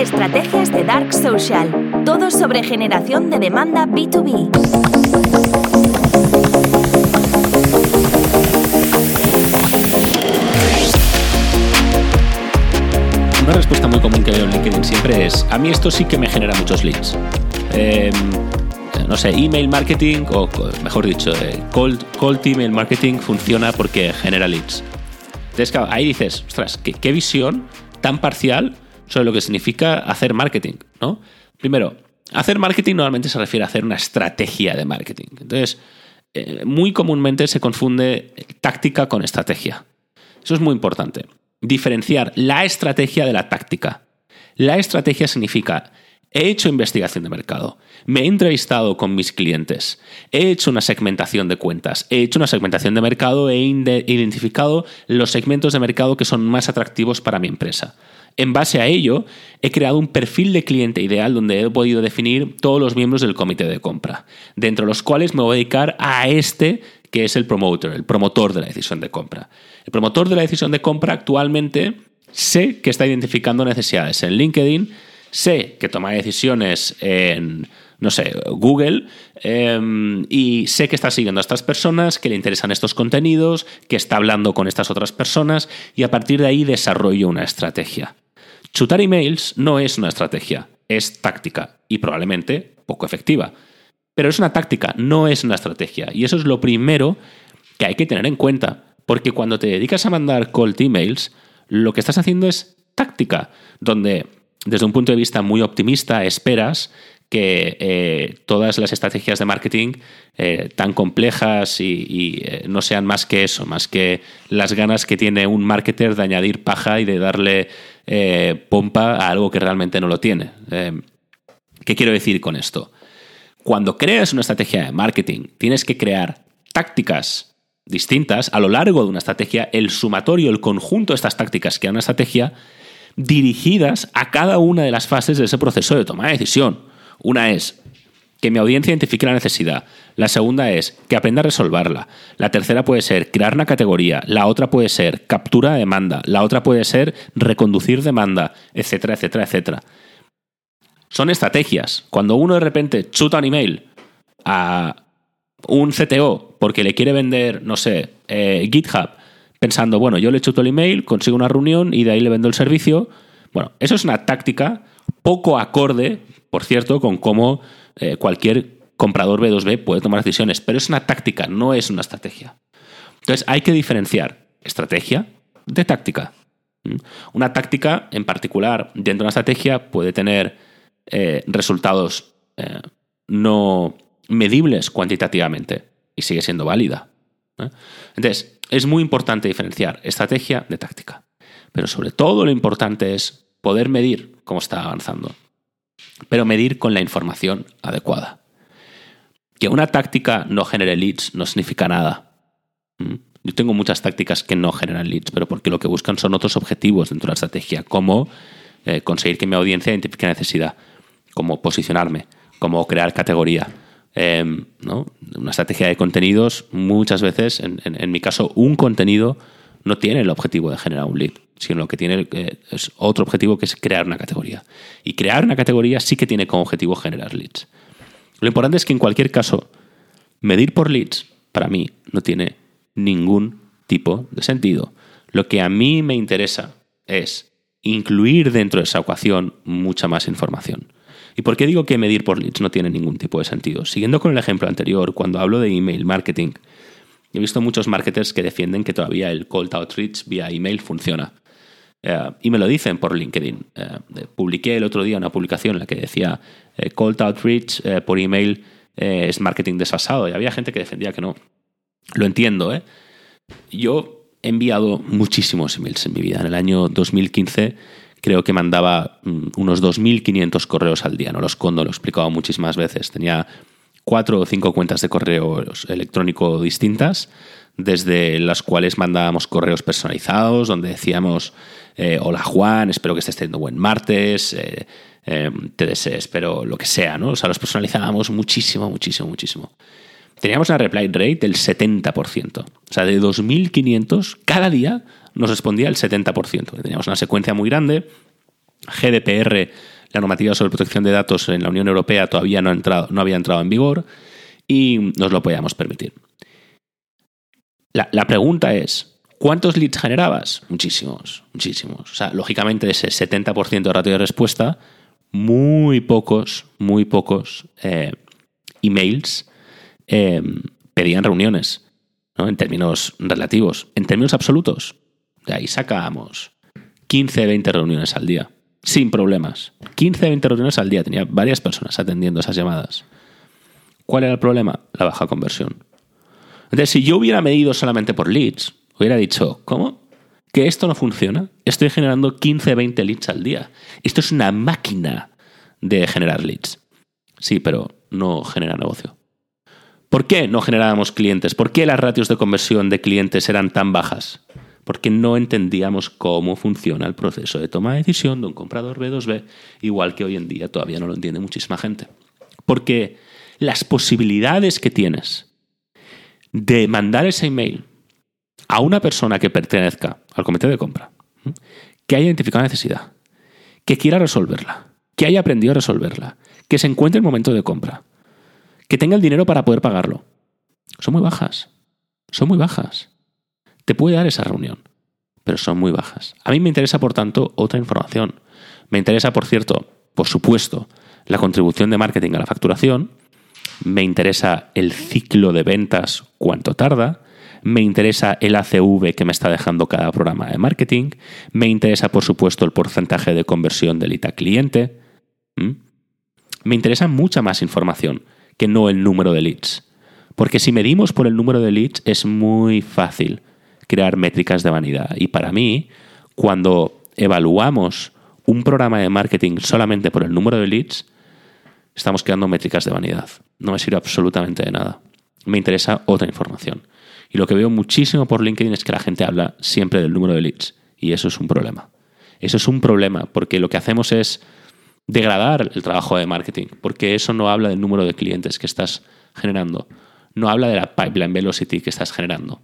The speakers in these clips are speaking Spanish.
Estrategias de Dark Social. Todo sobre generación de demanda B2B. Una respuesta muy común que veo en LinkedIn siempre es, a mí esto sí que me genera muchos leads. Em, no sé, email marketing, o mejor dicho, eh, cold, email marketing funciona porque genera leads. Entonces, ahí dices, ostras, ¿qué, visión tan parcial sobre lo que significa hacer marketing, ¿no? Primero, hacer marketing normalmente se refiere a hacer una estrategia de marketing. Entonces, eh, muy comúnmente se confunde táctica con estrategia. Eso es muy importante. Diferenciar la estrategia de la táctica. La estrategia significa He hecho investigación de mercado, me he entrevistado con mis clientes, he hecho una segmentación de cuentas, he hecho una segmentación de mercado, he identificado los segmentos de mercado que son más atractivos para mi empresa. En base a ello, he creado un perfil de cliente ideal donde he podido definir todos los miembros del comité de compra, dentro de los cuales me voy a dedicar a este que es el promoter, el promotor de la decisión de compra. El promotor de la decisión de compra actualmente sé que está identificando necesidades en LinkedIn, sé que toma decisiones en, no sé, Google, em, y sé que está siguiendo a estas personas, que le interesan estos contenidos, que está hablando con estas otras personas, y a partir de ahí desarrollo una estrategia. Chutar emails no es una estrategia, es táctica y probablemente poco efectiva. Pero es una táctica, no es una estrategia. Y eso es lo primero que hay que tener en cuenta. Porque cuando te dedicas a mandar cold emails, lo que estás haciendo es táctica, donde desde un punto de vista muy optimista, esperas que eh, todas las estrategias de marketing eh, tan complejas y, eh, no sean más que eso, más que las ganas que tiene un marketer de añadir paja y de darle pompa a algo que realmente no lo tiene. ¿Qué quiero decir con esto? Cuando creas una estrategia de marketing, tienes que crear tácticas distintas a lo largo de una estrategia, el sumatorio, el conjunto de estas tácticas que hay una estrategia, dirigidas a cada una de las fases de ese proceso de toma de decisión. Una es que mi audiencia identifique la necesidad. La segunda es que aprenda a resolverla. La tercera puede ser crear una categoría. La otra puede ser captura de demanda. La otra puede ser reconducir demanda, etcétera, etcétera, etcétera. Son estrategias. Cuando uno de repente chuta un email a un CTO porque le quiere vender, no sé, eh, GitHub pensando, bueno, yo le echo todo el email, consigo una reunión y de ahí le vendo el servicio. Bueno, eso es una táctica poco acorde, por cierto, con cómo eh, cualquier comprador B2B puede tomar decisiones, pero es una táctica, no es una estrategia. Entonces hay que diferenciar estrategia de táctica. Una táctica en particular dentro de una estrategia puede tener eh, resultados eh, no medibles cuantitativamente y sigue siendo válida. Entonces, es muy importante diferenciar estrategia de táctica. Pero sobre todo lo importante es poder medir cómo está avanzando. Pero medir con la información adecuada. Que una táctica no genere leads no significa nada. ¿Mm? Yo tengo muchas tácticas que no generan leads, pero porque lo que buscan son otros objetivos dentro de la estrategia, como eh, conseguir que mi audiencia identifique necesidad, como posicionarme, como crear categoría, Em, una estrategia de contenidos, muchas veces, en, mi caso, un contenido no tiene el objetivo de generar un lead, sino lo que tiene eh, es otro objetivo que es crear una categoría. Y crear una categoría sí que tiene como objetivo generar leads. Lo importante es que en cualquier caso, medir por leads, para mí, no tiene ningún tipo de sentido. Lo que a mí me interesa es incluir dentro de esa ecuación mucha más información. ¿Y por qué digo que medir por leads no tiene ningún tipo de sentido? Siguiendo con el ejemplo anterior, cuando hablo de email marketing, he visto muchos marketers que defienden que todavía el cold outreach vía email funciona. Eh, y me lo dicen por LinkedIn. Eh, publiqué el otro día una publicación en la que decía eh, cold outreach por email es marketing desfasado y había gente que defendía que no. Lo entiendo, ¿eh? Yo he enviado muchísimos emails en mi vida. En el año 2015 creo que mandaba mm, unos 2.500 correos al día, no los condo, lo he explicado muchísimas veces. Tenía cuatro o cinco cuentas de correo electrónico distintas, desde las cuales mandábamos correos personalizados, donde decíamos, eh, hola Juan, espero que estés teniendo buen martes, eh, eh, te deseo, espero lo que sea, ¿no? O sea, los personalizábamos muchísimo, muchísimo, muchísimo. Teníamos una reply rate del 70%. O sea, de 2.500, cada día nos respondía el 70%. Teníamos una secuencia muy grande GDPR, la normativa sobre protección de datos en la Unión Europea, todavía no, ha entrado, no había entrado en vigor y nos lo podíamos permitir. La, pregunta es, ¿Cuántos leads generabas? Muchísimos, muchísimos. O sea, lógicamente ese 70% de ratio de respuesta, muy pocos, muy pocos eh, emails em, pedían reuniones, ¿no? En términos relativos. En términos absolutos, de ahí sacábamos 15, 20 reuniones al día, sin problemas. 15, 20 reuniones al día, tenía varias personas atendiendo esas llamadas. ¿Cuál era el problema? La baja conversión. Entonces, si yo hubiera medido solamente por leads, hubiera dicho, ¿cómo? ¿Que esto no funciona? Estoy generando 15, 20 leads al día. Esto es una máquina de generar leads. Sí, pero no genera negocio. ¿Por qué no generábamos clientes? ¿Por qué las ratios de conversión de clientes eran tan bajas? Porque no entendíamos cómo funciona el proceso de toma de decisión de un comprador B2B, igual que hoy en día todavía no lo entiende muchísima gente. Porque las posibilidades que tienes de mandar ese email a una persona que pertenezca al comité de compra, que haya identificado necesidad, que quiera resolverla, que haya aprendido a resolverla, que se encuentre en el momento de compra, que tenga el dinero para poder pagarlo, son muy bajas. Son muy bajas. Te puede dar esa reunión, pero son muy bajas. A mí me interesa, por tanto, otra información. Me interesa, por cierto, por supuesto, la contribución de marketing a la facturación. Me interesa el ciclo de ventas, cuánto tarda me interesa el ACV que me está dejando cada programa de marketing, me interesa por supuesto el porcentaje de conversión del ITA cliente, me interesa mucha más información que no el número de leads. Porque si medimos por el número de leads es muy fácil crear métricas de vanidad. Y para mí, cuando evaluamos un programa de marketing solamente por el número de leads, estamos creando métricas de vanidad. No me sirve absolutamente de nada. Me interesa otra información. Y lo que veo muchísimo por LinkedIn es que la gente habla siempre del número de leads. Y eso es un problema. Eso es un problema porque lo que hacemos es degradar el trabajo de marketing, porque eso no habla del número de clientes que estás generando, no habla de la pipeline velocity que estás generando.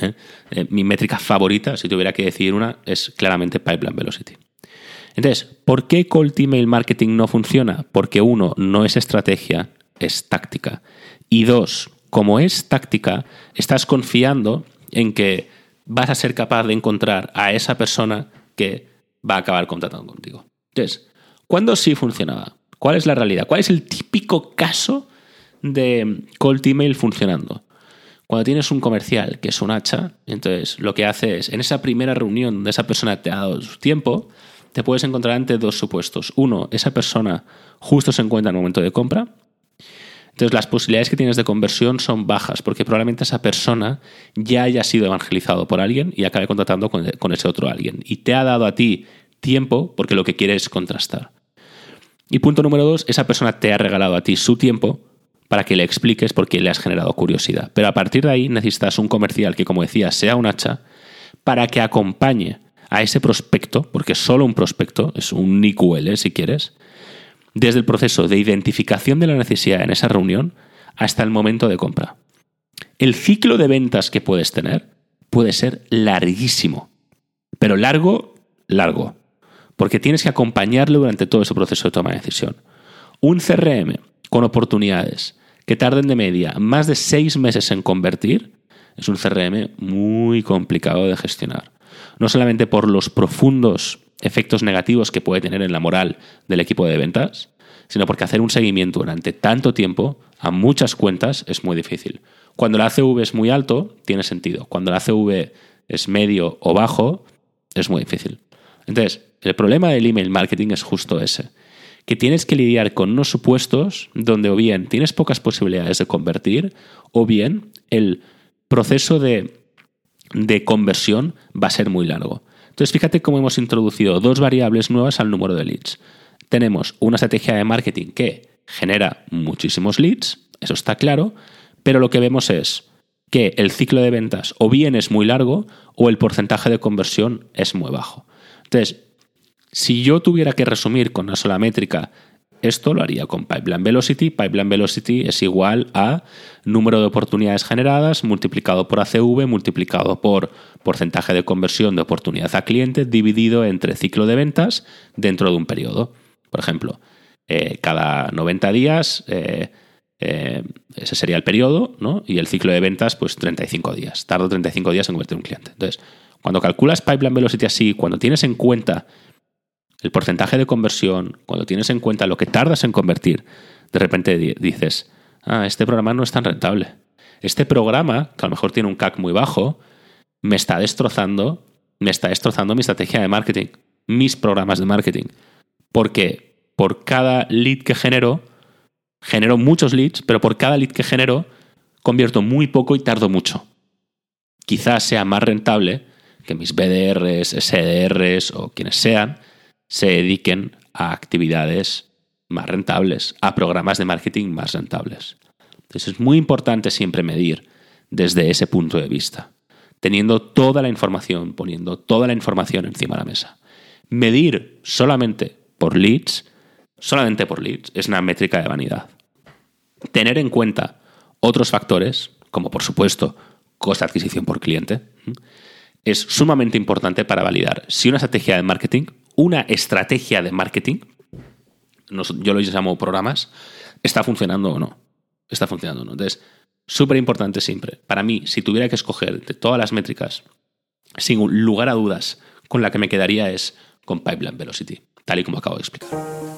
¿Eh? Eh, mi métrica favorita, si tuviera que decir una, es claramente pipeline velocity. Entonces, ¿por qué cold email marketing no funciona? Porque uno, no es estrategia, es táctica. Y dos, como es táctica, estás confiando en que vas a ser capaz de encontrar a esa persona que va a acabar contratando contigo. Entonces, ¿cuándo sí funcionaba? ¿Cuál es la realidad? ¿Cuál es el típico caso de cold email funcionando? Cuando tienes un comercial que es un hacha, entonces lo que hace es, en esa primera reunión donde esa persona te ha dado su tiempo, te puedes encontrar ante dos supuestos. Uno, esa persona justo se encuentra en el momento de compra entonces las posibilidades que tienes de conversión son bajas porque probablemente esa persona ya haya sido evangelizado por alguien y acabe contratando con, ese otro alguien. Y te ha dado a ti tiempo porque lo que quiere es contrastar. Y punto número dos, esa persona te ha regalado a ti su tiempo para que le expliques por qué le has generado curiosidad. Pero a partir de ahí necesitas un comercial que, como decía, sea un hacha para que acompañe a ese prospecto, porque solo un prospecto, es un NIQL si quieres, desde el proceso de identificación de la necesidad en esa reunión hasta el momento de compra. El ciclo de ventas que puedes tener puede ser larguísimo, pero largo, largo, porque tienes que acompañarlo durante todo ese proceso de toma de decisión. Un CRM con oportunidades que tarden de media más de seis meses en convertir es un CRM muy complicado de gestionar. No solamente por los profundos efectos negativos que puede tener en la moral del equipo de ventas, sino porque hacer un seguimiento durante tanto tiempo a muchas cuentas es muy difícil. Cuando la ACV es muy alto, tiene sentido. Cuando la ACV es medio o bajo, es muy difícil. Entonces, el problema del email marketing es justo ese, que tienes que lidiar con unos supuestos donde o bien tienes pocas posibilidades de convertir, o bien el proceso de, de conversión va a ser muy largo. Entonces, fíjate cómo hemos introducido dos variables nuevas al número de leads. Tenemos una estrategia de marketing que genera muchísimos leads, eso está claro, pero lo que vemos es que el ciclo de ventas o bien es muy largo o el porcentaje de conversión es muy bajo. Entonces, si yo tuviera que resumir con una sola métrica Esto lo haría con Pipeline Velocity. Pipeline Velocity es igual a número de oportunidades generadas multiplicado por ACV multiplicado por porcentaje de conversión de oportunidad a cliente dividido entre ciclo de ventas dentro de un periodo. Por ejemplo, eh, cada 90 días, eh, eh, ese sería el periodo, ¿no? Y el ciclo de ventas, pues 35 días. Tardo 35 días en convertir un cliente. Entonces, cuando calculas Pipeline Velocity así, cuando tienes en cuenta el porcentaje de conversión, cuando tienes en cuenta lo que tardas en convertir, de repente dices, ah, este programa no es tan rentable. Este programa, que a lo mejor tiene un CAC muy bajo, me está destrozando, me está destrozando mi estrategia de marketing, mis programas de marketing. Porque por cada lead que genero, genero muchos leads, pero por cada lead que genero, convierto muy poco y tardo mucho. Quizás sea más rentable que mis BDRs, SDRs o quienes sean se dediquen a actividades más rentables, a programas de marketing más rentables. Entonces es muy importante siempre medir desde ese punto de vista, teniendo toda la información, poniendo toda la información encima de la mesa. Medir solamente por leads, solamente por leads, es una métrica de vanidad. Tener en cuenta otros factores, como por supuesto coste de adquisición por cliente, es sumamente importante para validar si una estrategia de marketing una estrategia de marketing, yo lo llamo programas, está funcionando o no. Está funcionando o no. Entonces, súper importante siempre. Para mí, si tuviera que escoger de todas las métricas, sin lugar a dudas, con la que me quedaría es con Pipeline Velocity, tal y como acabo de explicar.